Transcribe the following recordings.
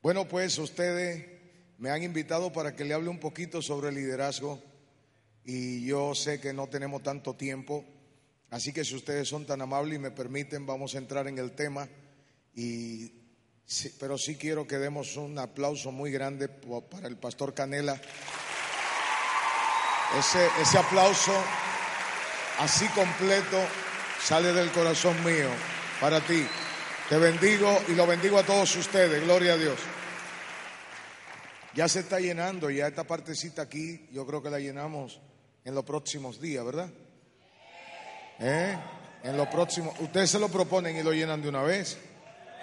Bueno, pues ustedes me han invitado para que le hable un poquito sobre liderazgo y yo sé que no tenemos tanto tiempo, así que si ustedes son tan amables y me permiten, vamos a entrar en el tema y pero sí quiero que demos un aplauso muy grande para el pastor Canela. Ese, ese aplauso así completo sale del corazón mío para ti. Te bendigo y lo bendigo a todos ustedes. Gloria a Dios. Ya se está llenando, ya esta partecita aquí, yo creo que la llenamos en los próximos días, ¿verdad? ¿Eh? En los próximos, ustedes se lo proponen y lo llenan de una vez.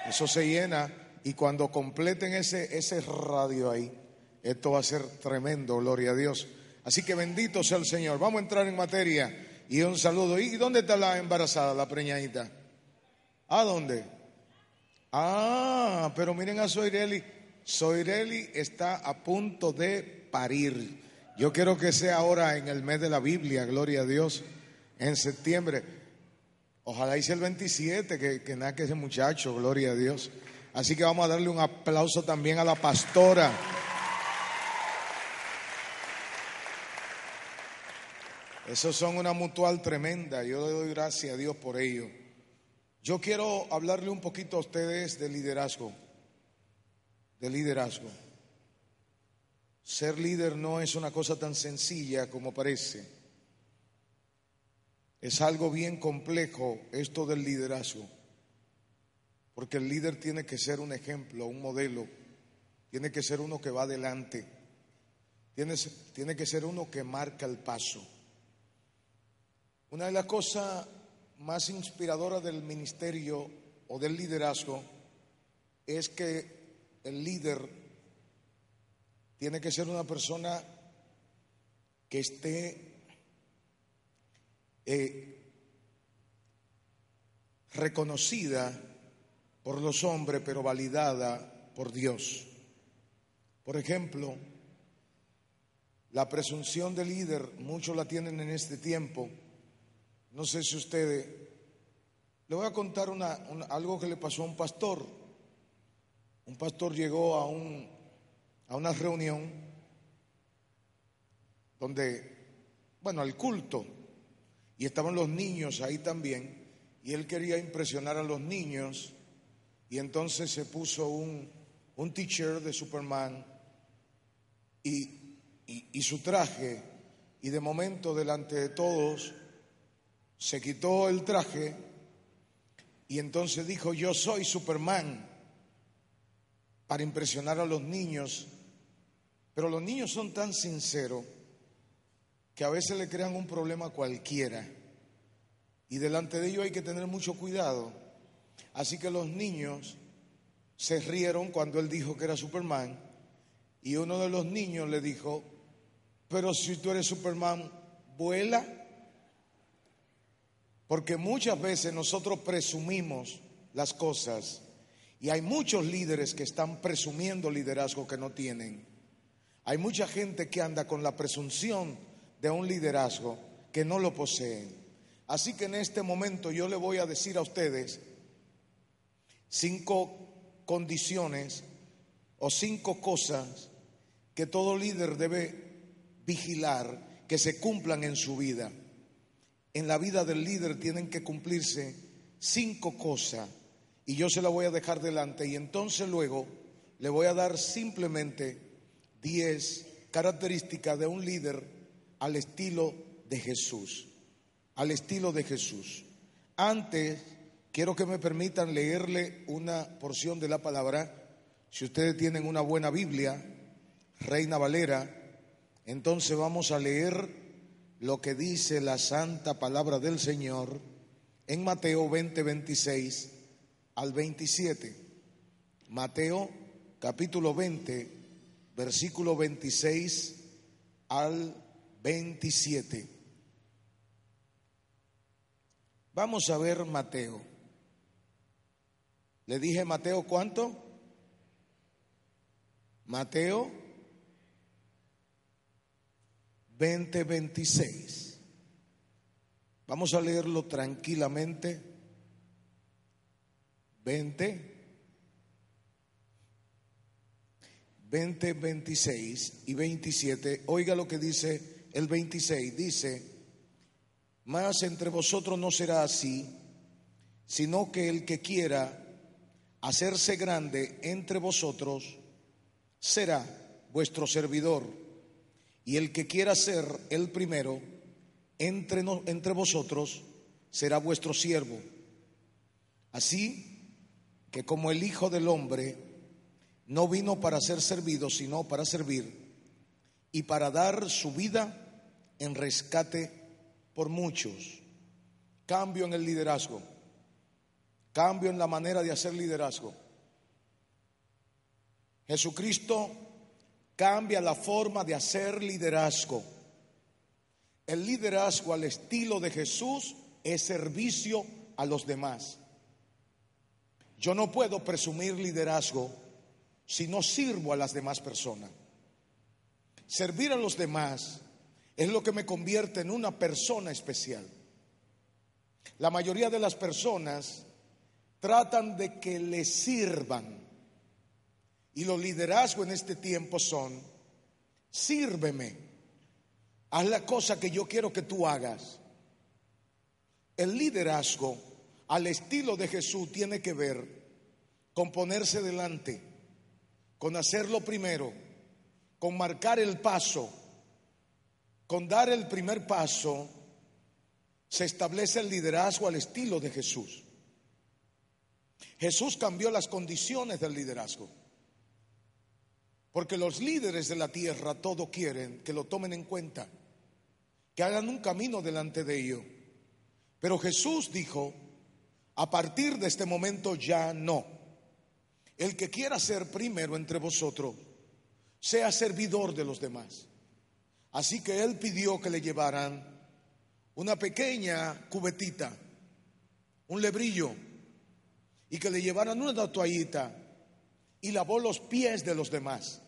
Eso se llena y cuando completen ese, ese radio ahí, esto va a ser tremendo, gloria a Dios. Así que bendito sea el Señor. Vamos a entrar en materia y un saludo. ¿Y dónde está la embarazada, la preñadita? ¿A dónde? Ah, pero miren a Soireli. Soireli está a punto de parir. Yo quiero que sea ahora en el mes de la Biblia, gloria a Dios, en septiembre. Ojalá hice el 27, que, que naque ese muchacho, gloria a Dios. Así que vamos a darle un aplauso también a la pastora. Esos son una mutual tremenda. Yo le doy gracias a Dios por ello. Yo quiero hablarle un poquito a ustedes de liderazgo. De liderazgo. Ser líder no es una cosa tan sencilla como parece. Es algo bien complejo esto del liderazgo. Porque el líder tiene que ser un ejemplo, un modelo. Tiene que ser uno que va adelante. Tiene, tiene que ser uno que marca el paso. Una de las cosas más inspiradoras del ministerio o del liderazgo es que el líder tiene que ser una persona que esté eh, reconocida por los hombres, pero validada por Dios. Por ejemplo, la presunción de líder, muchos la tienen en este tiempo, no sé si ustedes... Le voy a contar una, algo que le pasó a un pastor. Un pastor llegó a, un, a una reunión donde, bueno, al culto, y estaban los niños ahí también, y él quería impresionar a los niños, y entonces se puso un, un t-shirt de Superman y, y su traje, y de momento delante de todos, se quitó el traje y entonces dijo, yo soy Superman, para impresionar a los niños. Pero los niños son tan sinceros que a veces le crean un problema a cualquiera. Y delante de ellos hay que tener mucho cuidado. Así que los niños se rieron cuando él dijo que era Superman. Y uno de los niños le dijo, pero si tú eres Superman, vuela. Porque muchas veces nosotros presumimos las cosas y hay muchos líderes que están presumiendo liderazgo que no tienen. Hay mucha gente que anda con la presunción de un liderazgo que no lo poseen. Así que en este momento yo le voy a decir a ustedes cinco condiciones o cinco cosas que todo líder debe vigilar que se cumplan en su vida en la vida del líder tienen que cumplirse cinco cosas y yo se la voy a dejar delante y entonces luego le voy a dar simplemente diez características de un líder al estilo de Jesús, al estilo de Jesús. Antes, quiero que me permitan leerle una porción de la palabra. Si ustedes tienen una buena Biblia, Reina Valera, entonces vamos a leer lo que dice la santa palabra del Señor en Mateo 20, 26 al 27. Mateo capítulo 20, versículo 26 al 27. Vamos a ver Mateo. Le dije Mateo cuánto? Mateo 20, 26. Vamos a leerlo tranquilamente. 20, 20, 26 y 27. Oiga lo que dice el 26. Dice, mas entre vosotros no será así, sino que el que quiera hacerse grande entre vosotros será vuestro servidor, y el que quiera ser el primero entre, entre vosotros será vuestro siervo. Así que como el Hijo del Hombre no vino para ser servido, sino para servir y para dar su vida en rescate por muchos. Cambio en el liderazgo, cambio en la manera de hacer liderazgo. Jesucristo cambia la forma de hacer liderazgo. El liderazgo al estilo de Jesús es servicio a los demás. Yo no puedo presumir liderazgo si no sirvo a las demás personas. Servir a los demás es lo que me convierte en una persona especial. La mayoría de las personas tratan de que le sirvan. Y los liderazgos en este tiempo son, sírveme, haz la cosa que yo quiero que tú hagas. El liderazgo al estilo de Jesús tiene que ver con ponerse delante, con hacerlo primero, con marcar el paso, con dar el primer paso, se establece el liderazgo al estilo de Jesús. Jesús cambió las condiciones del liderazgo. Porque los líderes de la tierra todo quieren que lo tomen en cuenta, que hagan un camino delante de ellos. Pero Jesús dijo, a partir de este momento ya no. El que quiera ser primero entre vosotros, sea servidor de los demás. Así que él pidió que le llevaran una pequeña cubetita, un lebrillo, y que le llevaran una toallita y lavó los pies de los demás.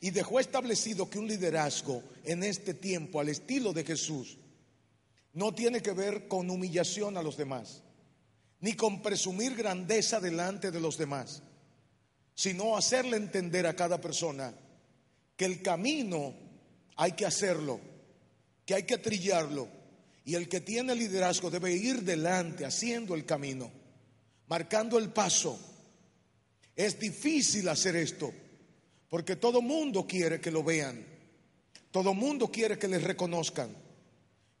Y dejó establecido que un liderazgo en este tiempo, al estilo de Jesús, no tiene que ver con humillación a los demás, ni con presumir grandeza delante de los demás, sino hacerle entender a cada persona que el camino hay que hacerlo, que hay que trillarlo. Y el que tiene liderazgo debe ir delante, haciendo el camino, marcando el paso. Es difícil hacer esto, porque todo mundo quiere que lo vean, todo mundo quiere que les reconozcan.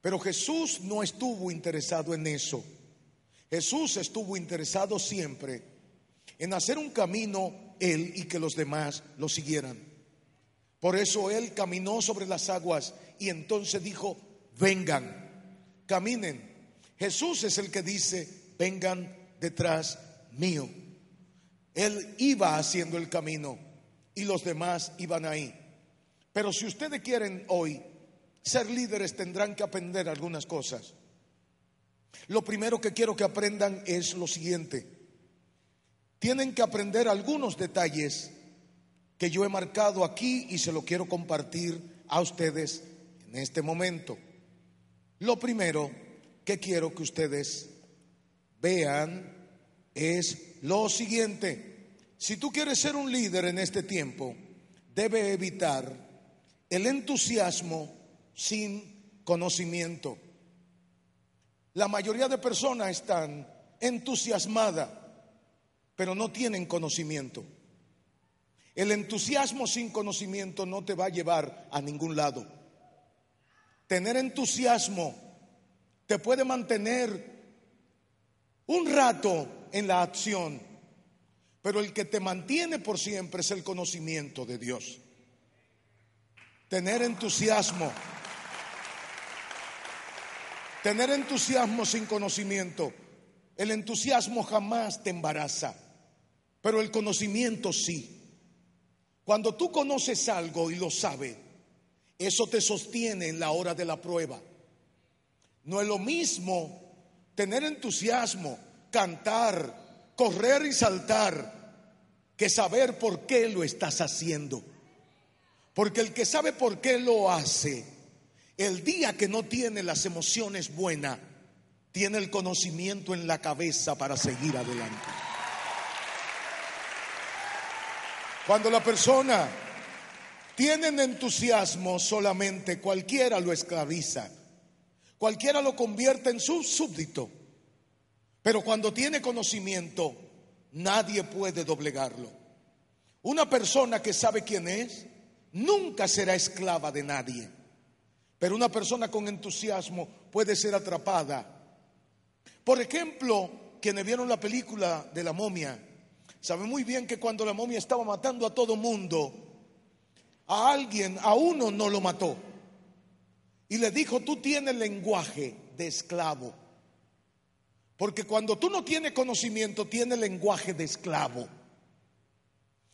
Pero Jesús no estuvo interesado en eso. Jesús estuvo interesado siempre en hacer un camino él y que los demás lo siguieran. Por eso él caminó sobre las aguas y entonces dijo, vengan, caminen. Jesús es el que dice, vengan detrás mío. Él iba haciendo el camino y los demás iban ahí. Pero si ustedes quieren hoy ser líderes tendrán que aprender algunas cosas. Lo primero que quiero que aprendan es lo siguiente. Tienen que aprender algunos detalles que yo he marcado aquí y se lo quiero compartir a ustedes en este momento. Lo primero que quiero que ustedes vean es lo siguiente. Si tú quieres ser un líder en este tiempo, debe evitar el entusiasmo sin conocimiento. La mayoría de personas están entusiasmadas, pero no tienen conocimiento. El entusiasmo sin conocimiento no te va a llevar a ningún lado. Tener entusiasmo te puede mantener un rato en la acción, pero el que te mantiene por siempre es el conocimiento de Dios. Tener entusiasmo. Tener entusiasmo sin conocimiento. El entusiasmo jamás te embaraza, pero el conocimiento sí. Cuando tú conoces algo y lo sabes, eso te sostiene en la hora de la prueba. No es lo mismo tener entusiasmo, cantar, correr y saltar, que saber por qué lo estás haciendo. Porque el que sabe por qué lo hace, el día que no tiene las emociones buenas, tiene el conocimiento en la cabeza para seguir adelante. Cuando la persona tiene entusiasmo solamente, cualquiera lo esclaviza, cualquiera lo convierte en su súbdito. Pero cuando tiene conocimiento, nadie puede doblegarlo. Una persona que sabe quién es, nunca será esclava de nadie. Pero una persona con entusiasmo puede ser atrapada. Por ejemplo, quienes vieron la película de la momia, saben muy bien que cuando la momia estaba matando a todo mundo, a alguien, a uno no lo mató. Y le dijo, tú tienes lenguaje de esclavo. Porque cuando tú no tienes conocimiento, tienes lenguaje de esclavo.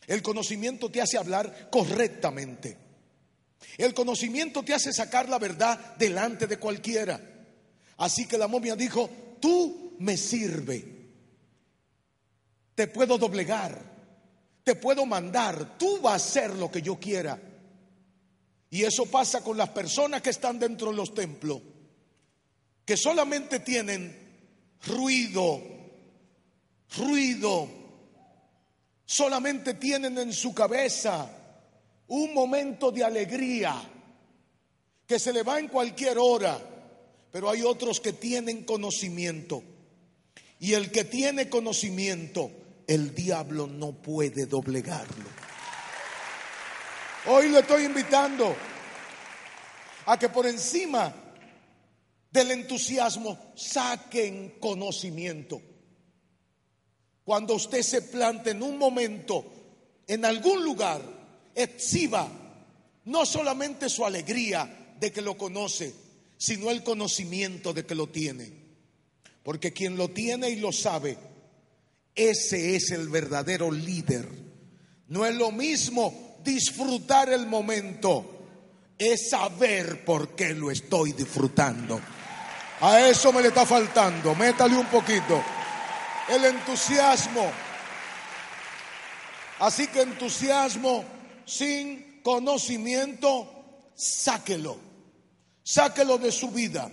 El conocimiento te hace hablar correctamente. El conocimiento te hace sacar la verdad delante de cualquiera. Así que la momia dijo, tú me sirve. Te puedo doblegar. Te puedo mandar. Tú vas a hacer lo que yo quiera. Y eso pasa con las personas que están dentro de los templos, que solamente tienen ruido, ruido, solamente tienen en su cabeza un momento de alegría que se le va en cualquier hora, pero hay otros que tienen conocimiento. Y el que tiene conocimiento, el diablo no puede doblegarlo. Hoy le estoy invitando a que por encima del entusiasmo saquen conocimiento. Cuando usted se plante en un momento, en algún lugar, exhiba no solamente su alegría de que lo conoce, sino el conocimiento de que lo tiene. Porque quien lo tiene y lo sabe, ese es el verdadero líder. No es lo mismo disfrutar el momento es saber por qué lo estoy disfrutando. A eso me le está faltando, métale un poquito. El entusiasmo. Así que entusiasmo sin conocimiento, sáquelo. Sáquelo de su vida.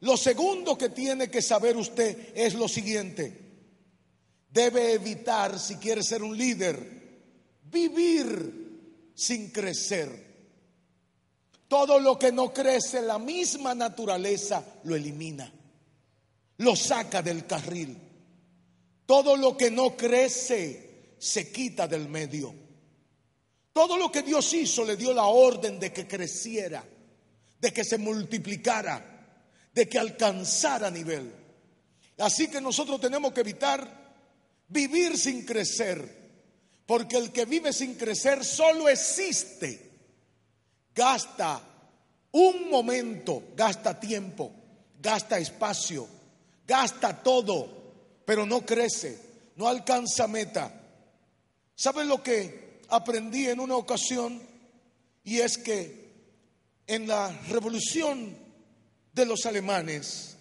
Lo segundo que tiene que saber usted es lo siguiente. Debe evitar, si quiere ser un líder, vivir sin crecer. Todo lo que no crece, la misma naturaleza lo elimina, lo saca del carril. Todo lo que no crece se quita del medio. Todo lo que Dios hizo le dio la orden de que creciera, de que se multiplicara, de que alcanzara nivel. Así que nosotros tenemos que evitar vivir sin crecer porque el que vive sin crecer solo existe. Gasta un momento, gasta tiempo, gasta espacio, gasta todo, pero no crece, no alcanza meta. ¿Saben lo que aprendí en una ocasión? Y es que en la revolución de los alemanes,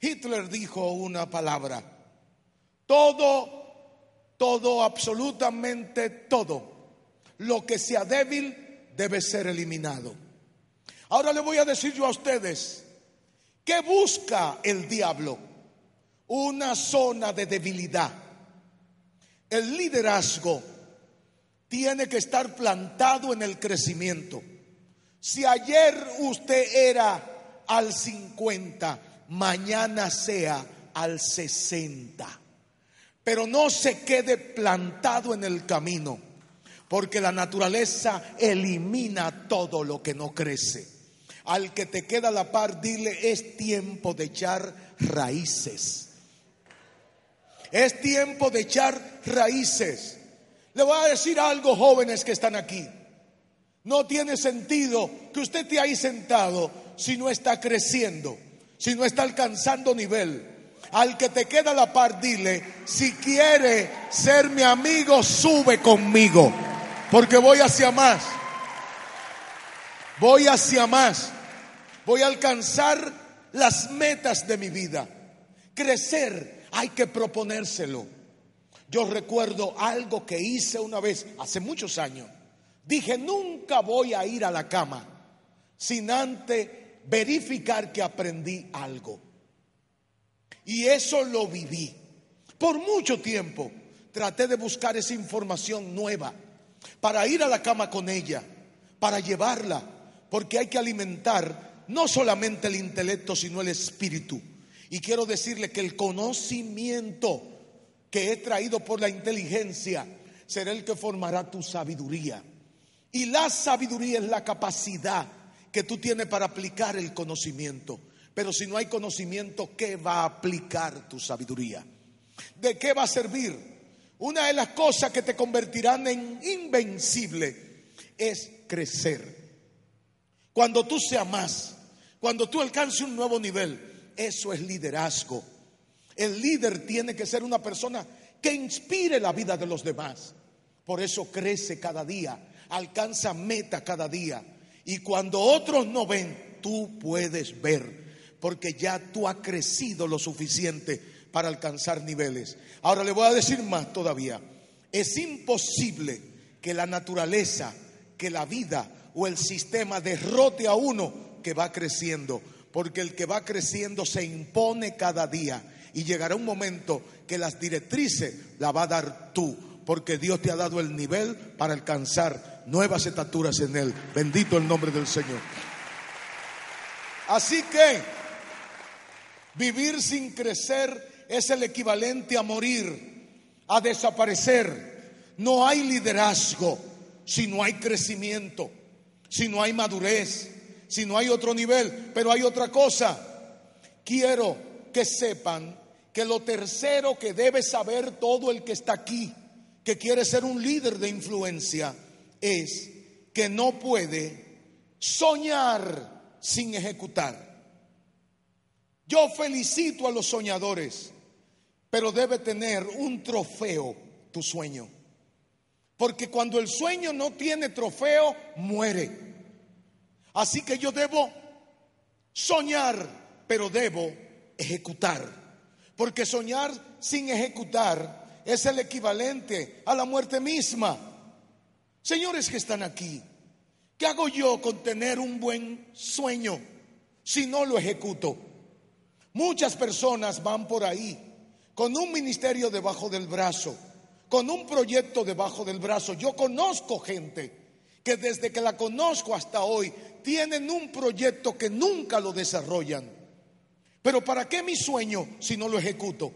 Hitler dijo una palabra, todo todo, absolutamente todo. Lo que sea débil debe ser eliminado. Ahora le voy a decir yo a ustedes, ¿qué busca el diablo? Una zona de debilidad. El liderazgo tiene que estar plantado en el crecimiento. Si ayer usted era al 50, mañana sea al 60 pero no se quede plantado en el camino, porque la naturaleza elimina todo lo que no crece. Al que te queda la par, dile, es tiempo de echar raíces. Es tiempo de echar raíces. Le voy a decir algo, jóvenes que están aquí. No tiene sentido que usted esté ahí sentado si no está creciendo, si no está alcanzando nivel al que te queda la par, dile, si quiere ser mi amigo, sube conmigo. Porque voy hacia más. Voy hacia más. Voy a alcanzar las metas de mi vida. Crecer hay que proponérselo. Yo recuerdo algo que hice una vez, hace muchos años. Dije, nunca voy a ir a la cama sin antes verificar que aprendí algo. Y eso lo viví. Por mucho tiempo traté de buscar esa información nueva para ir a la cama con ella, para llevarla, porque hay que alimentar no solamente el intelecto, sino el espíritu. Y quiero decirle que el conocimiento que he traído por la inteligencia será el que formará tu sabiduría. Y la sabiduría es la capacidad que tú tienes para aplicar el conocimiento. Pero si no hay conocimiento, ¿qué va a aplicar tu sabiduría? ¿De qué va a servir? Una de las cosas que te convertirán en invencible es crecer. Cuando tú seas más, cuando tú alcances un nuevo nivel, eso es liderazgo. El líder tiene que ser una persona que inspire la vida de los demás. Por eso crece cada día, alcanza meta cada día. Y cuando otros no ven, tú puedes ver, porque ya tú has crecido lo suficiente para alcanzar niveles. Ahora le voy a decir más todavía. Es imposible que la naturaleza, que la vida o el sistema derrote a uno que va creciendo, porque el que va creciendo se impone cada día y llegará un momento que las directrices la va a dar tú, porque Dios te ha dado el nivel para alcanzar nuevas estaturas en Él. Bendito el nombre del Señor. Así que vivir sin crecer es el equivalente a morir, a desaparecer. No hay liderazgo si no hay crecimiento, si no hay madurez, si no hay otro nivel. Pero hay otra cosa. Quiero que sepan que lo tercero que debe saber todo el que está aquí, que quiere ser un líder de influencia, es que no puede soñar sin ejecutar. Yo felicito a los soñadores, pero debe tener un trofeo tu sueño. Porque cuando el sueño no tiene trofeo, muere. Así que yo debo soñar, pero debo ejecutar. Porque soñar sin ejecutar es el equivalente a la muerte misma. Señores que están aquí, ¿qué hago yo con tener un buen sueño si no lo ejecuto? Muchas personas van por ahí con un ministerio debajo del brazo, con un proyecto debajo del brazo. Yo conozco gente que desde que la conozco hasta hoy tienen un proyecto que nunca lo desarrollan. Pero ¿para qué mi sueño si no lo ejecuto?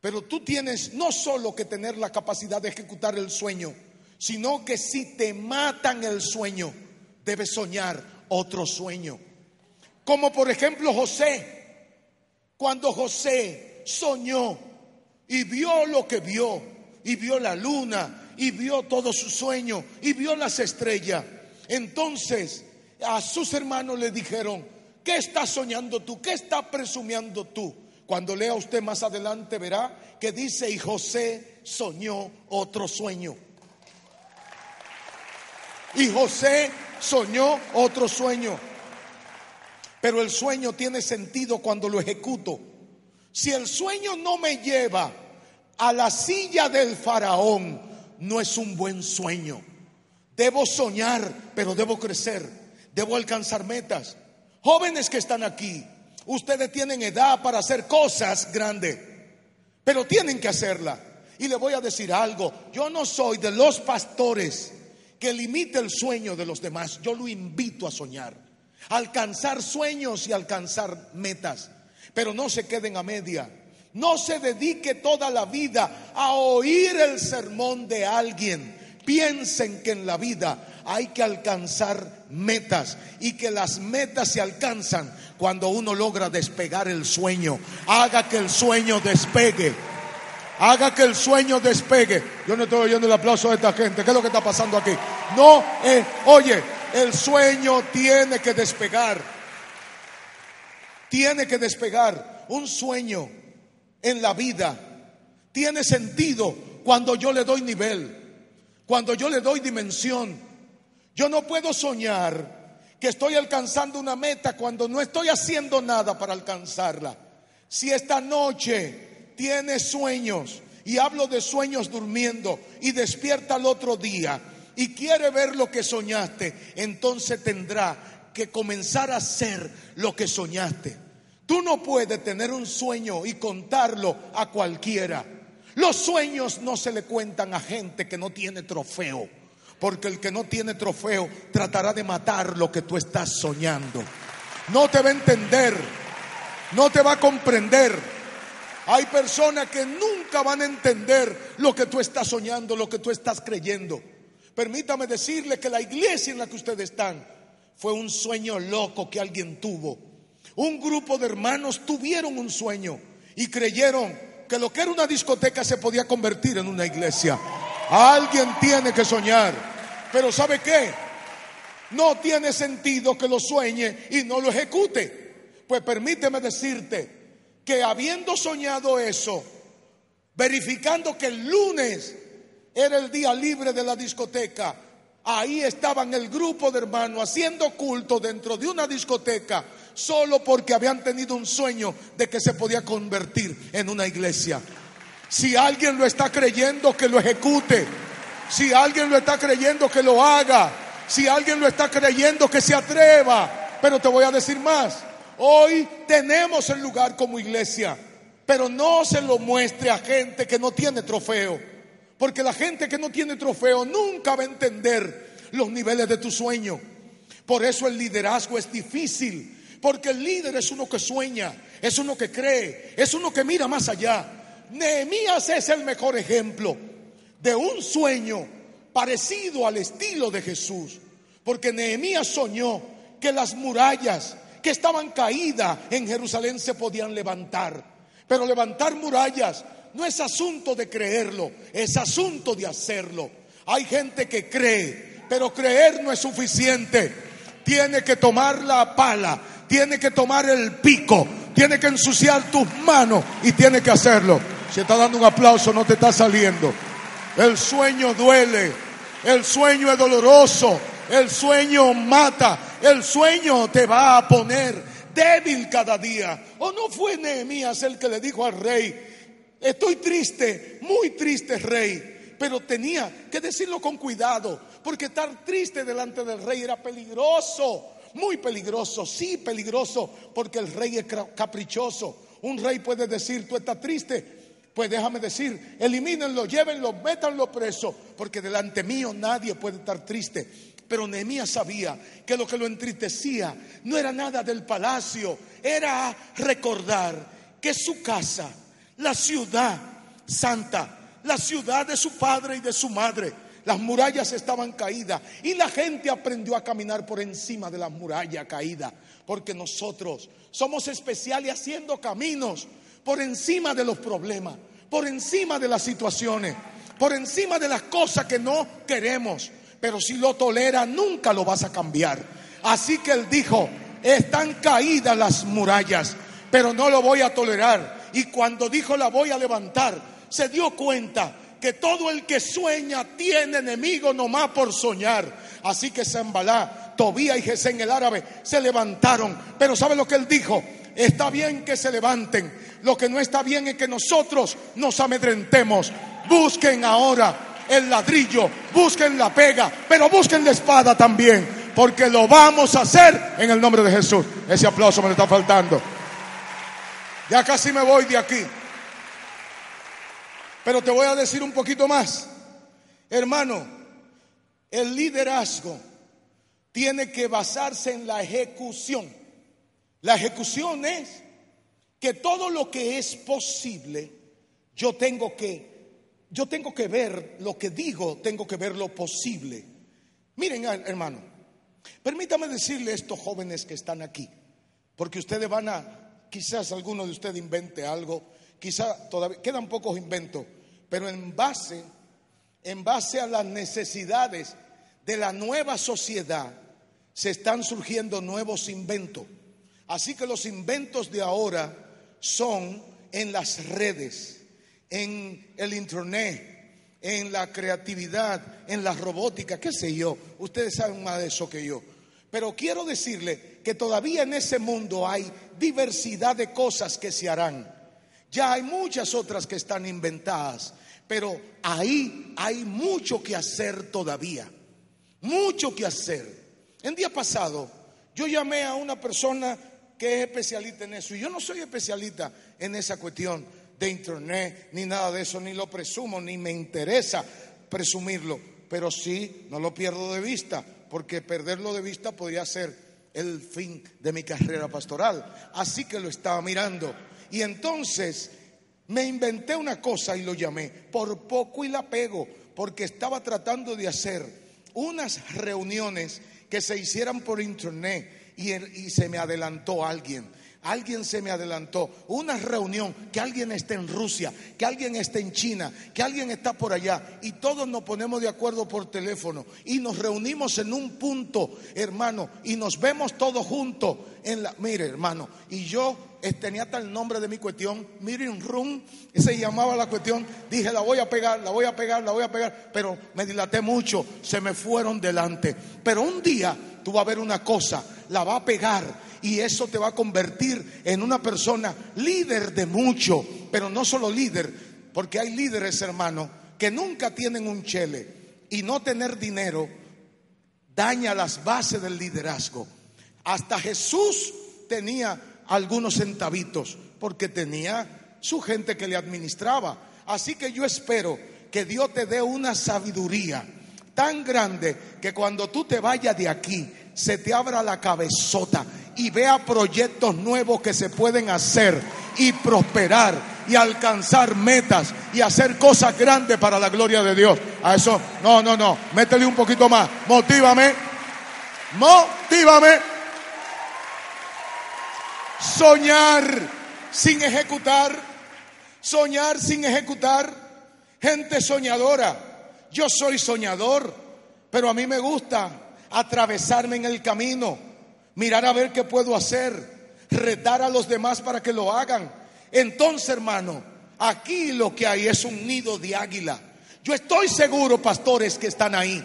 Pero tú tienes no solo que tener la capacidad de ejecutar el sueño, sino que si te matan el sueño, debes soñar otro sueño. Como por ejemplo José. Cuando José soñó y vio lo que vio, y vio la luna, y vio todo su sueño, y vio las estrellas, entonces a sus hermanos le dijeron, ¿Qué está soñando tú? ¿Qué está presumiendo tú? Cuando lea usted más adelante verá que dice, y José soñó otro sueño. Y José soñó otro sueño. Pero el sueño tiene sentido cuando lo ejecuto. Si el sueño no me lleva a la silla del faraón, no es un buen sueño. Debo soñar, pero debo crecer. Debo alcanzar metas. Jóvenes que están aquí, ustedes tienen edad para hacer cosas grandes, pero tienen que hacerla. Y le voy a decir algo, yo no soy de los pastores que limite el sueño de los demás, yo lo invito a soñar, alcanzar sueños y alcanzar metas, pero no se queden a media. No se dedique toda la vida a oír el sermón de alguien. Piensen que en la vida hay que alcanzar metas y que las metas se alcanzan cuando uno logra despegar el sueño. Haga que el sueño despegue. Haga que el sueño despegue. Yo no estoy oyendo el aplauso de esta gente. ¿Qué es lo que está pasando aquí? No, eh, oye, el sueño tiene que despegar. Tiene que despegar. Un sueño en la vida tiene sentido cuando yo le doy nivel. cuando yo le doy dimensión. Yo no puedo soñar que estoy alcanzando una meta cuando no estoy haciendo nada para alcanzarla. Si esta noche tienes sueños, y hablo de sueños durmiendo, y despierta al otro día, y quiere ver lo que soñaste, entonces tendrá que comenzar a hacer lo que soñaste. Tú no puedes tener un sueño y contarlo a cualquiera. Los sueños no se le cuentan a gente que no tiene trofeo, porque el que no tiene trofeo tratará de matar lo que tú estás soñando. No te va a entender, no te va a comprender. Hay personas que nunca van a entender lo que tú estás soñando, lo que tú estás creyendo. Permítame decirle que la iglesia en la que ustedes están fue un sueño loco que alguien tuvo. Un grupo de hermanos tuvieron un sueño y creyeron que lo que era una discoteca se podía convertir en una iglesia. Alguien tiene que soñar. Pero ¿sabe qué? No tiene sentido que lo sueñe y no lo ejecute. Pues permíteme decirte que habiendo soñado eso, verificando que el lunes era el día libre de la discoteca, ahí estaban el grupo de hermanos haciendo culto dentro de una discoteca solo porque habían tenido un sueño de que se podía convertir en una iglesia. Si alguien lo está creyendo, que lo ejecute. Si alguien lo está creyendo, que lo haga. Si alguien lo está creyendo, que se atreva. Pero te voy a decir más. Hoy tenemos el lugar como iglesia, pero no se lo muestre a gente que no tiene trofeo. Porque la gente que no tiene trofeo nunca va a entender los niveles de tu sueño. Por eso el liderazgo es difícil. Porque el líder es uno que sueña, es uno que cree, es uno que mira más allá. Nehemías es el mejor ejemplo de un sueño parecido al estilo de Jesús. Porque Nehemías soñó que las murallas que estaban caídas en Jerusalén se podían levantar. Pero levantar murallas no es asunto de creerlo, es asunto de hacerlo. Hay gente que cree, pero creer no es suficiente. Tiene que tomar la pala, tiene que tomar el pico, tiene que ensuciar tus manos y tiene que hacerlo. Si está dando un aplauso, no te está saliendo. El sueño duele, el sueño es doloroso, el sueño mata, el sueño te va a poner débil cada día. ¿O no fue Nehemías el que le dijo al rey, estoy triste, muy triste rey? Pero tenía que decirlo con cuidado, porque estar triste delante del rey era peligroso, muy peligroso, sí peligroso, porque el rey es caprichoso. Un rey puede decir, tú estás triste, pues déjame decir, elimínenlo, llévenlo, métanlo preso, porque delante mío nadie puede estar triste. Pero Nehemías sabía que lo que lo entristecía no era nada del palacio, era recordar que su casa, la ciudad santa, la ciudad de su padre y de su madre, las murallas estaban caídas y la gente aprendió a caminar por encima de las murallas caídas, porque nosotros somos especiales haciendo caminos por encima de los problemas, por encima de las situaciones, por encima de las cosas que no queremos pero si lo tolera nunca lo vas a cambiar. Así que él dijo, están caídas las murallas, pero no lo voy a tolerar. Y cuando dijo la voy a levantar, se dio cuenta que todo el que sueña tiene enemigo nomás por soñar. Así que Zambalá, Tobía y Gesén el árabe se levantaron. Pero ¿sabe lo que él dijo? Está bien que se levanten. Lo que no está bien es que nosotros nos amedrentemos. Busquen ahora el ladrillo, busquen la pega, pero busquen la espada también, porque lo vamos a hacer en el nombre de Jesús. Ese aplauso me le está faltando. Ya casi me voy de aquí. Pero te voy a decir un poquito más. Hermano, el liderazgo tiene que basarse en la ejecución. La ejecución es que todo lo que es posible, yo tengo que yo tengo que ver lo que digo, tengo que ver lo posible. Miren, hermano, permítame decirle a estos jóvenes que están aquí, porque ustedes van a, quizás alguno de ustedes invente algo, quizás todavía quedan pocos inventos, pero en base, en base a las necesidades de la nueva sociedad, se están surgiendo nuevos inventos. Así que los inventos de ahora son en las redes en el internet, en la creatividad, en la robótica, qué sé yo. Ustedes saben más de eso que yo. Pero quiero decirle que todavía en ese mundo hay diversidad de cosas que se harán. Ya hay muchas otras que están inventadas, pero ahí hay mucho que hacer todavía. Mucho que hacer. El día pasado yo llamé a una persona que es especialista en eso y yo no soy especialista en esa cuestión de internet ni nada de eso, ni lo presumo, ni me interesa presumirlo, pero sí no lo pierdo de vista, porque perderlo de vista podría ser el fin de mi carrera pastoral. Así que lo estaba mirando. Y entonces me inventé una cosa y lo llamé, por poco y la pego, porque estaba tratando de hacer unas reuniones que se hicieran por internet y, y se me adelantó alguien alguien se me adelantó, una reunión, que alguien esté en Rusia, que alguien esté en China, que alguien está por allá y todos nos ponemos de acuerdo por teléfono y nos reunimos en un punto, hermano, y nos vemos todos juntos mire, hermano, y yo tenía el nombre de mi cuestión, Meeting Room, se llamaba la cuestión, dije, la voy a pegar, la voy a pegar, la voy a pegar, pero me dilaté mucho, se me fueron delante. Pero un día tú vas a ver una cosa, la va a pegar y eso te va a convertir en una persona líder de mucho, pero no solo líder, porque hay líderes, hermano, que nunca tienen un chele y no tener dinero daña las bases del liderazgo. Hasta Jesús tenía algunos centavitos porque tenía su gente que le administraba. Así que yo espero que Dios te dé una sabiduría tan grande que cuando tú te vayas de aquí se te abra la cabezota y vea proyectos nuevos que se pueden hacer y prosperar y alcanzar metas y hacer cosas grandes para la gloria de Dios. A eso, no, no, no, métele un poquito más, motívame, motívame. Soñar sin ejecutar, soñar sin ejecutar, gente soñadora. Yo soy soñador, pero a mí me gusta atravesarme en el camino mirar a ver qué puedo hacer, retar a los demás para que lo hagan. Entonces, hermano, aquí lo que hay es un nido de águila. Yo estoy seguro, pastores que están ahí,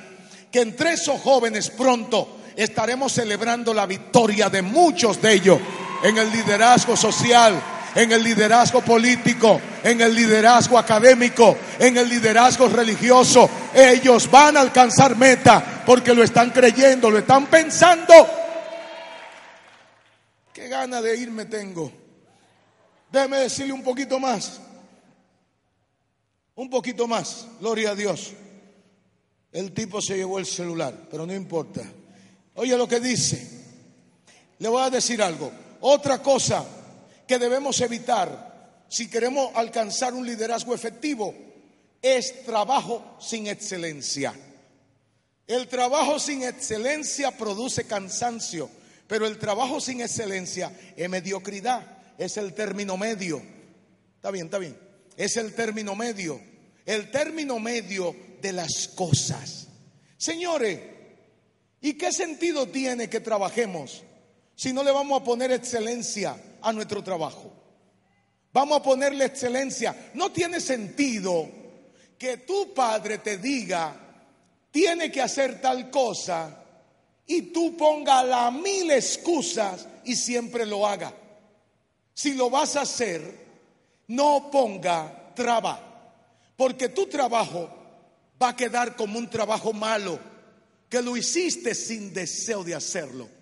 que entre esos jóvenes pronto estaremos celebrando la victoria de muchos de ellos en el liderazgo social, en el liderazgo político, en el liderazgo académico, en el liderazgo religioso. Ellos van a alcanzar meta porque lo están creyendo, lo están pensando Qué gana de irme tengo. Déjeme decirle un poquito más. Un poquito más. Gloria a Dios. El tipo se llevó el celular, pero no importa. Oye lo que dice. Le voy a decir algo. Otra cosa que debemos evitar si queremos alcanzar un liderazgo efectivo es trabajo sin excelencia. El trabajo sin excelencia produce cansancio pero el trabajo sin excelencia es mediocridad, es el término medio. Está bien, está bien. Es el término medio, el término medio de las cosas. Señores, ¿y qué sentido tiene que trabajemos si no le vamos a poner excelencia a nuestro trabajo? Vamos a ponerle excelencia. No tiene sentido que tu padre te diga, tiene que hacer tal cosa y tú ponga las mil excusas y siempre lo haga. Si lo vas a hacer, no ponga traba, porque tu trabajo va a quedar como un trabajo malo, que lo hiciste sin deseo de hacerlo.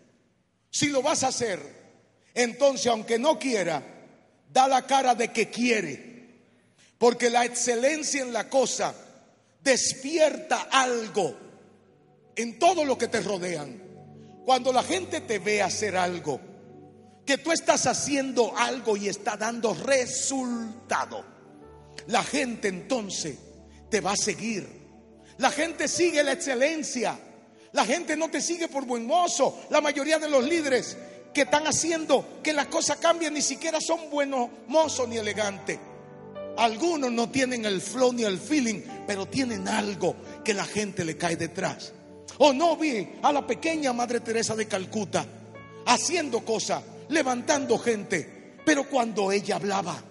Si lo vas a hacer, entonces aunque no quiera, da la cara de que quiere, porque la excelencia en la cosa despierta algo en todo lo que te rodean. Cuando la gente te ve hacer algo, que tú estás haciendo algo y está dando resultado, la gente entonces te va a seguir. La gente sigue la excelencia. La gente no te sigue por buen mozo. La mayoría de los líderes que están haciendo que las cosas cambien ni siquiera son buenos mozos ni elegantes. Algunos no tienen el flow ni el feeling, pero tienen algo que la gente le cae detrás. O no vi a la pequeña Madre Teresa de Calcuta haciendo cosas, levantando gente. Pero cuando ella hablaba,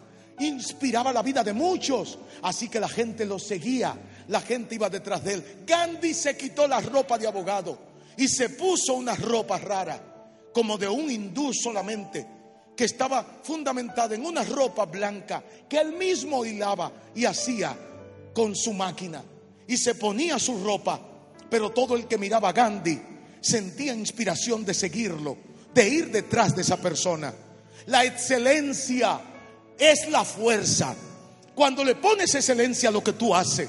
inspiraba la vida de muchos. Así que la gente lo seguía. La gente iba detrás de él. Gandhi se quitó la ropa de abogado y se puso una ropa rara, como de un hindú solamente, que estaba fundamentada en una ropa blanca que él mismo hilaba y hacía con su máquina. Y se ponía su ropa, pero todo el que miraba a Gandhi sentía inspiración de seguirlo, de ir detrás de esa persona. La excelencia es la fuerza. Cuando le pones excelencia a lo que tú haces,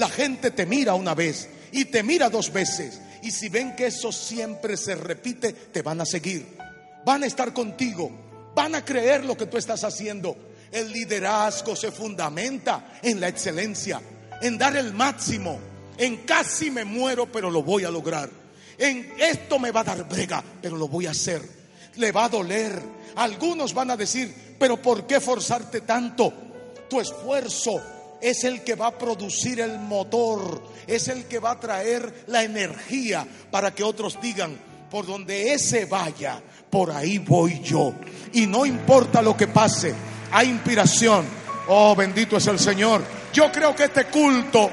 la gente te mira una vez y te mira dos veces. Y si ven que eso siempre se repite, te van a seguir. Van a estar contigo. Van a creer lo que tú estás haciendo. El liderazgo se fundamenta en la excelencia, en dar el máximo, en casi me muero, pero lo voy a lograr. En esto me va a dar brega, pero lo voy a hacer. Le va a doler. Algunos van a decir, pero ¿por qué forzarte tanto? Tu esfuerzo es el que va a producir el motor, es el que va a traer la energía para que otros digan, por donde ese vaya, por ahí voy yo. Y no importa lo que pase, hay inspiración. Oh, bendito es el Señor. Yo creo que este culto,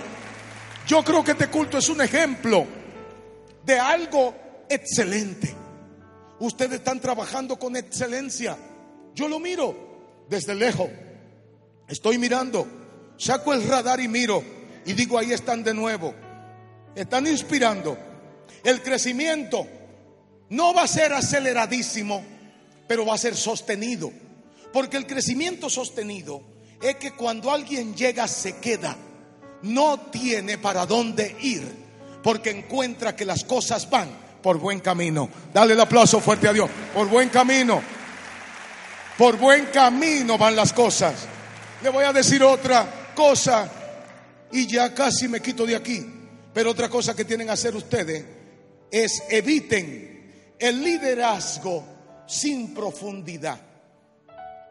yo creo que este culto es un ejemplo de algo excelente. Ustedes están trabajando con excelencia. Yo lo miro desde lejos. Estoy mirando, saco el radar y miro y digo, ahí están de nuevo. Están inspirando. El crecimiento no va a ser aceleradísimo, pero va a ser sostenido. Porque el crecimiento sostenido es que cuando alguien llega se queda. No tiene para dónde ir, porque encuentra que las cosas van por buen camino. Dale el aplauso fuerte a Dios. Por buen camino. Por buen camino van las cosas. Le voy a decir otra cosa y ya casi me quito de aquí. Pero otra cosa que tienen que hacer ustedes es eviten el liderazgo sin profundidad.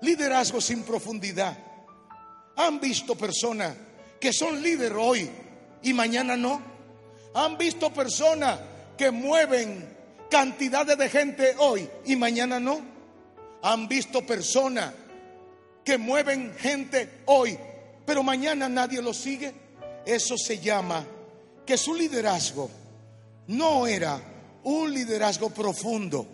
Liderazgo sin profundidad. ¿Han visto personas que son líderes hoy y mañana no? ¿Han visto personas que mueven cantidades de gente hoy y mañana no? ¿Han visto personas que mueven gente hoy, pero mañana nadie lo sigue? Eso se llama que su liderazgo no era un liderazgo profundo.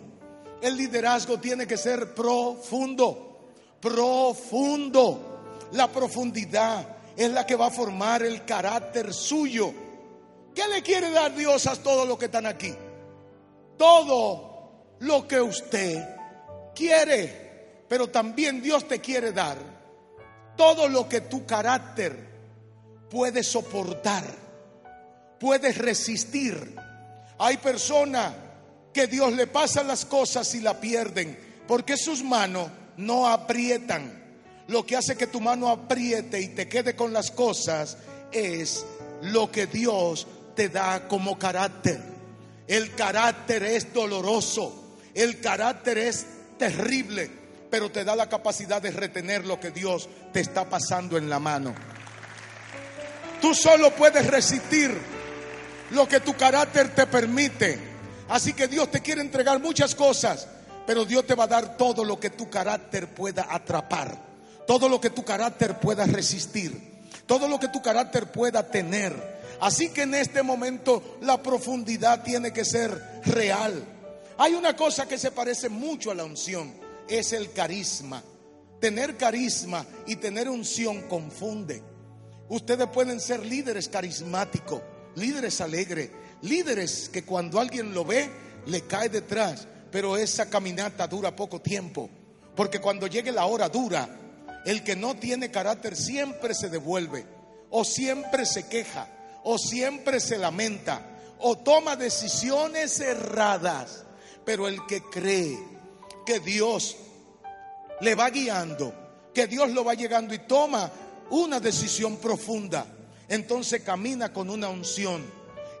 El liderazgo tiene que ser profundo, profundo. La profundidad es la que va a formar el carácter suyo. ¿Qué le quiere dar Dios a todos los que están aquí? Todo lo que usted quiere, pero también Dios te quiere dar todo lo que tu carácter puede soportar, puede resistir. Hay personas que Dios le pasa las cosas y la pierden porque sus manos no aprietan. Lo que hace que tu mano apriete y te quede con las cosas es lo que Dios te da como carácter. El carácter es doloroso, el carácter es terrible, pero te da la capacidad de retener lo que Dios te está pasando en la mano. Tú solo puedes resistir lo que tu carácter te permite. Así que Dios te quiere entregar muchas cosas, pero Dios te va a dar todo lo que tu carácter pueda atrapar, todo lo que tu carácter pueda resistir, todo lo que tu carácter pueda tener. Así que en este momento la profundidad tiene que ser real. Hay una cosa que se parece mucho a la unción, es el carisma. Tener carisma y tener unción confunde. Ustedes pueden ser líderes carismáticos, líderes alegres, líderes que cuando alguien lo ve le cae detrás, pero esa caminata dura poco tiempo, porque cuando llegue la hora dura, el que no tiene carácter siempre se devuelve, o siempre se queja, o siempre se lamenta, o toma decisiones erradas, pero el que cree que Dios le va guiando, que Dios lo va llegando y toma una decisión profunda, entonces camina con una unción.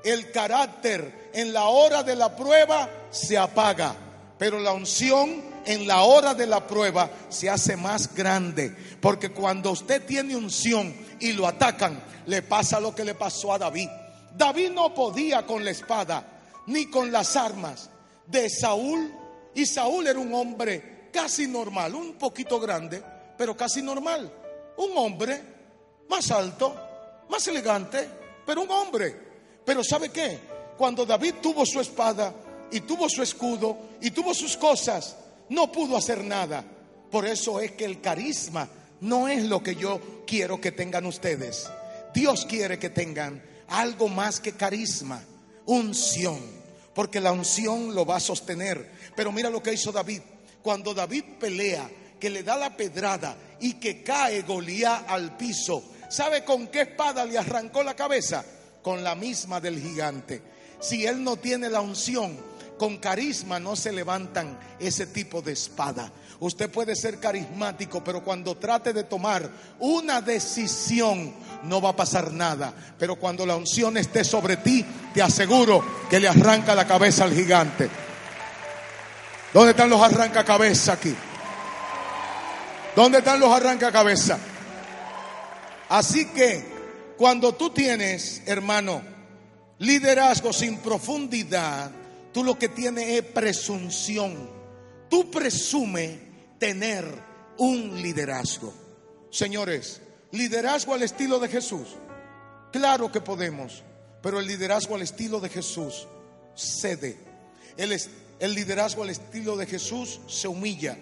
El carácter en la hora de la prueba se apaga, pero la unción en la hora de la prueba se hace más grande, porque cuando usted tiene unción y lo atacan, le pasa lo que le pasó a David. David no podía con la espada ni con las armas de Saúl, y Saúl era un hombre casi normal, un poquito grande, pero casi normal. Un hombre más alto, más elegante, pero un hombre. Pero ¿sabe qué? Cuando David tuvo su espada y tuvo su escudo y tuvo sus cosas, no pudo hacer nada. Por eso es que el carisma no es lo que yo quiero que tengan ustedes. Dios quiere que tengan algo más que carisma, unción, porque la unción lo va a sostener. Pero mira lo que hizo David. Cuando David pelea, que le da la pedrada y que cae Goliat al piso, ¿sabe con qué espada le arrancó la cabeza? Con la misma del gigante. Si él no tiene la unción, con carisma no se levantan ese tipo de espada. Usted puede ser carismático, pero cuando trate de tomar una decisión, no va a pasar nada. Pero cuando la unción esté sobre ti, te aseguro que le arranca la cabeza al gigante. ¿Dónde están los arranca cabeza aquí? ¿Dónde están los arranca cabeza? Así que cuando tú tienes, hermano, liderazgo sin profundidad, tú lo que tienes es presunción. Tú presumes tener un liderazgo. Señores, liderazgo al estilo de Jesús. Claro que podemos, pero el liderazgo al estilo de Jesús cede. El, el liderazgo al estilo de Jesús se humilla.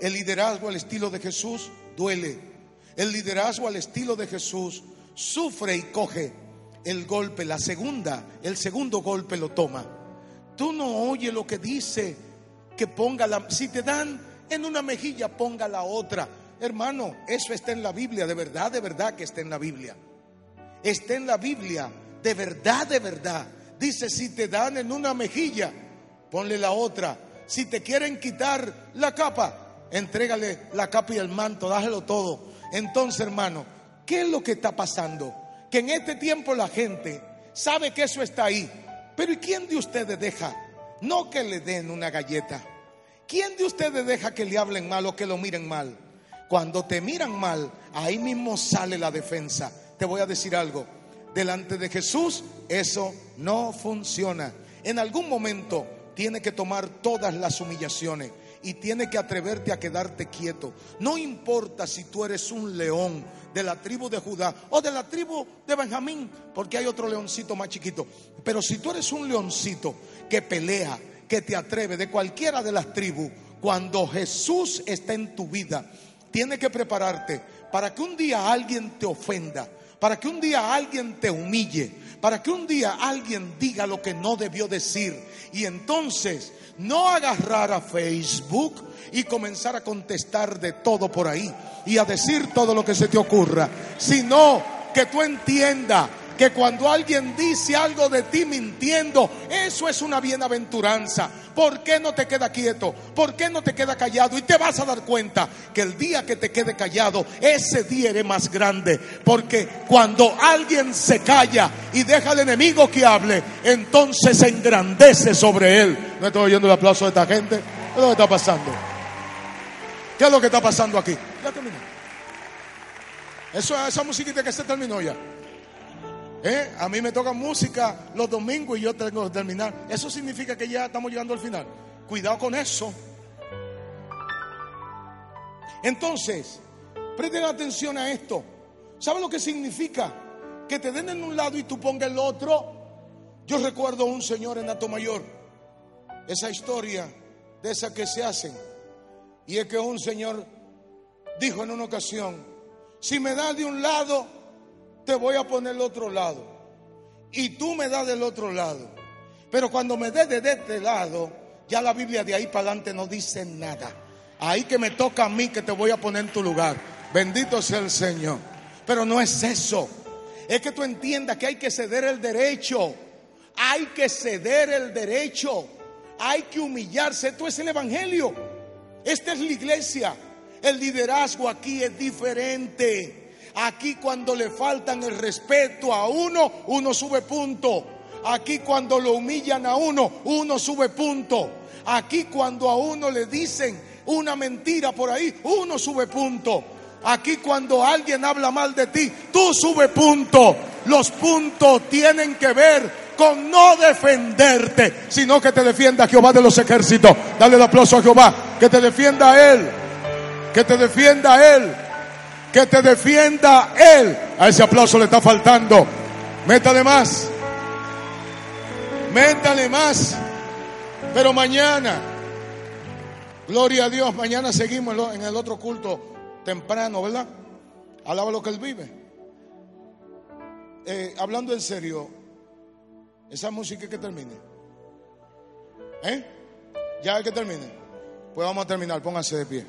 El liderazgo al estilo de Jesús duele. El liderazgo al estilo de Jesús sufre y coge el golpe, la segunda, el segundo golpe lo toma. Tú no oyes lo que dice que ponga la, si te dan en una mejilla, ponga la otra. Hermano, eso está en la Biblia, de verdad, de verdad que está en la Biblia. Está en la Biblia, de verdad, de verdad. Dice, si te dan en una mejilla, ponle la otra. Si te quieren quitar la capa, entrégale la capa y el manto, dájelo todo. Entonces, hermano, ¿qué es lo que está pasando? Que en este tiempo la gente sabe que eso está ahí. Pero ¿y quién de ustedes deja? No que le den una galleta. ¿Quién de ustedes deja que le hablen mal o que lo miren mal? Cuando te miran mal, ahí mismo sale la defensa. Te voy a decir algo. Delante de Jesús eso no funciona. En algún momento tiene que tomar todas las humillaciones y tiene que atreverte a quedarte quieto. No importa si tú eres un león de la tribu de Judá o de la tribu de Benjamín, porque hay otro leoncito más chiquito. Pero si tú eres un leoncito que pelea, que te atreve de cualquiera de las tribus, cuando Jesús está en tu vida, tiene que prepararte para que un día alguien te ofenda, para que un día alguien te humille, para que un día alguien diga lo que no debió decir. Y entonces no agarrar a Facebook y comenzar a contestar de todo por ahí y a decir todo lo que se te ocurra, sino que tú entiendas que cuando alguien dice algo de ti mintiendo, eso es una bienaventuranza. ¿Por qué no te queda quieto? ¿Por qué no te queda callado? Y te vas a dar cuenta que el día que te quede callado, ese día eres más grande. Porque cuando alguien se calla y deja al enemigo que hable, entonces se engrandece sobre él. ¿No estoy oyendo el aplauso de esta gente? ¿Qué es lo que está pasando? ¿Qué es lo que está pasando aquí? Ya terminó. Eso, esa musiquita que se terminó ya. ¿Eh? A mí me toca música los domingos y yo tengo que terminar. Eso significa que ya estamos llegando al final. Cuidado con eso. Entonces, presten atención a esto. ¿Saben lo que significa? Que te den en un lado y tú pongas el otro. Yo recuerdo a un señor en Mayor esa historia de esa que se hacen. Y es que un señor dijo en una ocasión, si me das de un lado, te voy a poner el otro lado. Y tú me das del otro lado. Pero cuando me des de este lado, ya la Biblia de ahí para adelante no dice nada. Ahí que me toca a mí que te voy a poner en tu lugar. Bendito sea el Señor. Pero no es eso. Es que tú entiendas que hay que ceder el derecho. Hay que ceder el derecho. Hay que humillarse. Esto es el Evangelio. Esta es la iglesia. El liderazgo aquí es diferente. Aquí cuando le faltan el respeto a uno, uno sube punto. Aquí cuando lo humillan a uno, uno sube punto. Aquí cuando a uno le dicen una mentira por ahí, uno sube punto. Aquí cuando alguien habla mal de ti, tú sube punto. Los puntos tienen que ver con no defenderte, sino que te defienda Jehová de los ejércitos. Dale el aplauso a Jehová, que te defienda a Él, que te defienda a Él que te defienda Él. A ese aplauso le está faltando. Métale más. Métale más. Pero mañana, gloria a Dios, mañana seguimos en el otro culto temprano, ¿verdad? Alaba lo que Él vive. Eh, hablando en serio, esa música que termine. ¿Eh? Ya que termine. Pues vamos a terminar, pónganse de pie.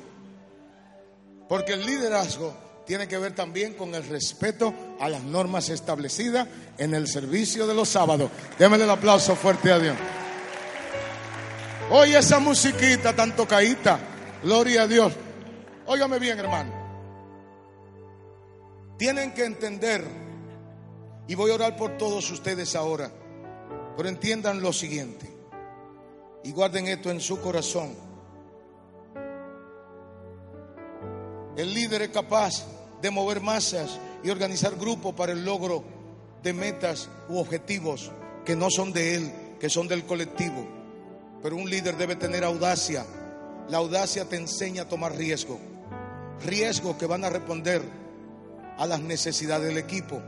Porque el liderazgo tiene que ver también con el respeto a las normas establecidas en el servicio de los sábados. Démele el aplauso fuerte a Dios. Oye esa musiquita tan tocadita. Gloria a Dios. Óigame bien, hermano. Tienen que entender, y voy a orar por todos ustedes ahora, pero entiendan lo siguiente, y guarden esto en su corazón. El líder es capaz de mover masas y organizar grupos para el logro de metas u objetivos que no son de él, que son del colectivo. Pero un líder debe tener audacia. La audacia te enseña a tomar riesgo. Riesgos que van a responder a las necesidades del equipo.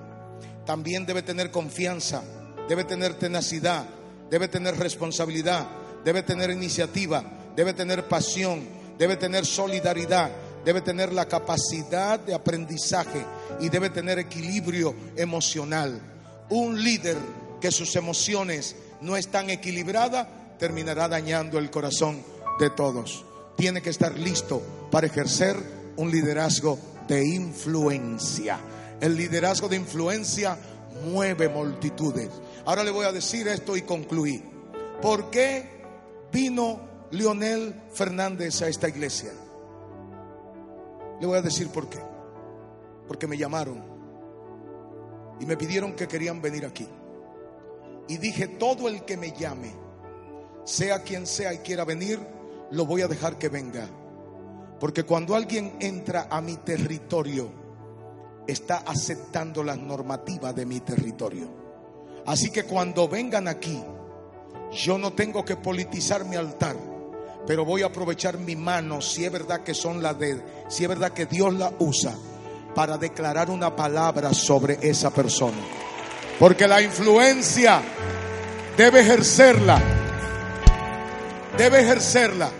También debe tener confianza, debe tener tenacidad, debe tener responsabilidad, debe tener iniciativa, debe tener pasión, debe tener solidaridad, debe tener la capacidad de aprendizaje y debe tener equilibrio emocional. Un líder que sus emociones no están equilibradas terminará dañando el corazón de todos. Tiene que estar listo para ejercer un liderazgo de influencia. El liderazgo de influencia mueve multitudes. Ahora le voy a decir esto y concluí. ¿Por qué vino Leonel Fernández a esta iglesia? Le voy a decir por qué. Porque me llamaron y me pidieron que querían venir aquí. Y dije, todo el que me llame, sea quien sea y quiera venir, lo voy a dejar que venga. Porque cuando alguien entra a mi territorio, está aceptando las normativas de mi territorio. Así que cuando vengan aquí, yo no tengo que politizar mi altar pero voy a aprovechar mi mano, si es verdad que son las de, si es verdad que Dios la usa, para declarar una palabra sobre esa persona. Porque la influencia debe ejercerla, debe ejercerla.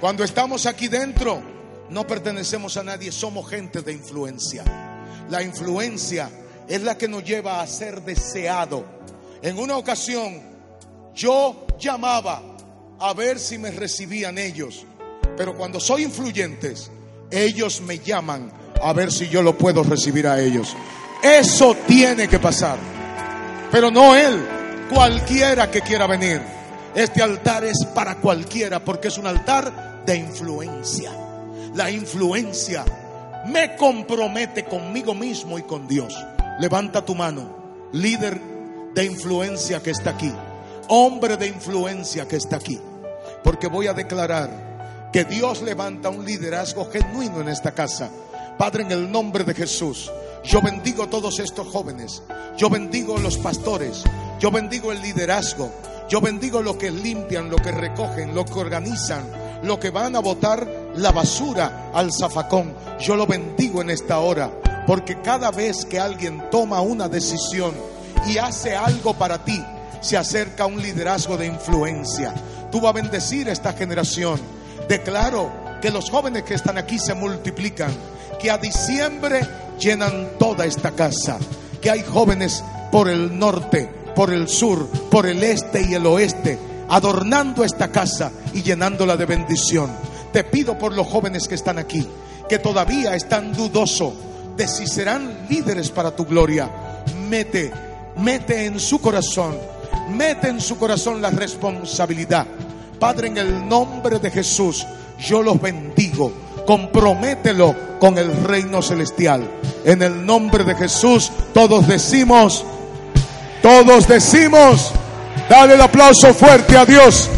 Cuando estamos aquí dentro, no pertenecemos a nadie, somos gente de influencia. La influencia es la que nos lleva a ser deseado. En una ocasión, yo llamaba a ver si me recibían ellos. Pero cuando soy influyentes, ellos me llaman a ver si yo lo puedo recibir a ellos. Eso tiene que pasar. Pero no él, cualquiera que quiera venir. Este altar es para cualquiera porque es un altar de influencia. La influencia me compromete conmigo mismo y con Dios. Levanta tu mano, líder de influencia que está aquí, hombre de influencia que está aquí porque voy a declarar que Dios levanta un liderazgo genuino en esta casa. Padre, en el nombre de Jesús, yo bendigo a todos estos jóvenes, yo bendigo a los pastores, yo bendigo el liderazgo, yo bendigo lo que limpian, lo que recogen, lo que organizan, lo que van a botar la basura al zafacón. Yo lo bendigo en esta hora, porque cada vez que alguien toma una decisión y hace algo para ti, se acerca un liderazgo de influencia. Tú vas a bendecir esta generación. Declaro que los jóvenes que están aquí se multiplican, que a diciembre llenan toda esta casa, que hay jóvenes por el norte, por el sur, por el este y el oeste, adornando esta casa y llenándola de bendición. Te pido por los jóvenes que están aquí, que todavía están dudosos de si serán líderes para tu gloria. Mete, mete en su corazón mete en su corazón la responsabilidad. Padre, en el nombre de Jesús, yo los bendigo. Compromételo con el reino celestial. En el nombre de Jesús, todos decimos, todos decimos, dale el aplauso fuerte a Dios.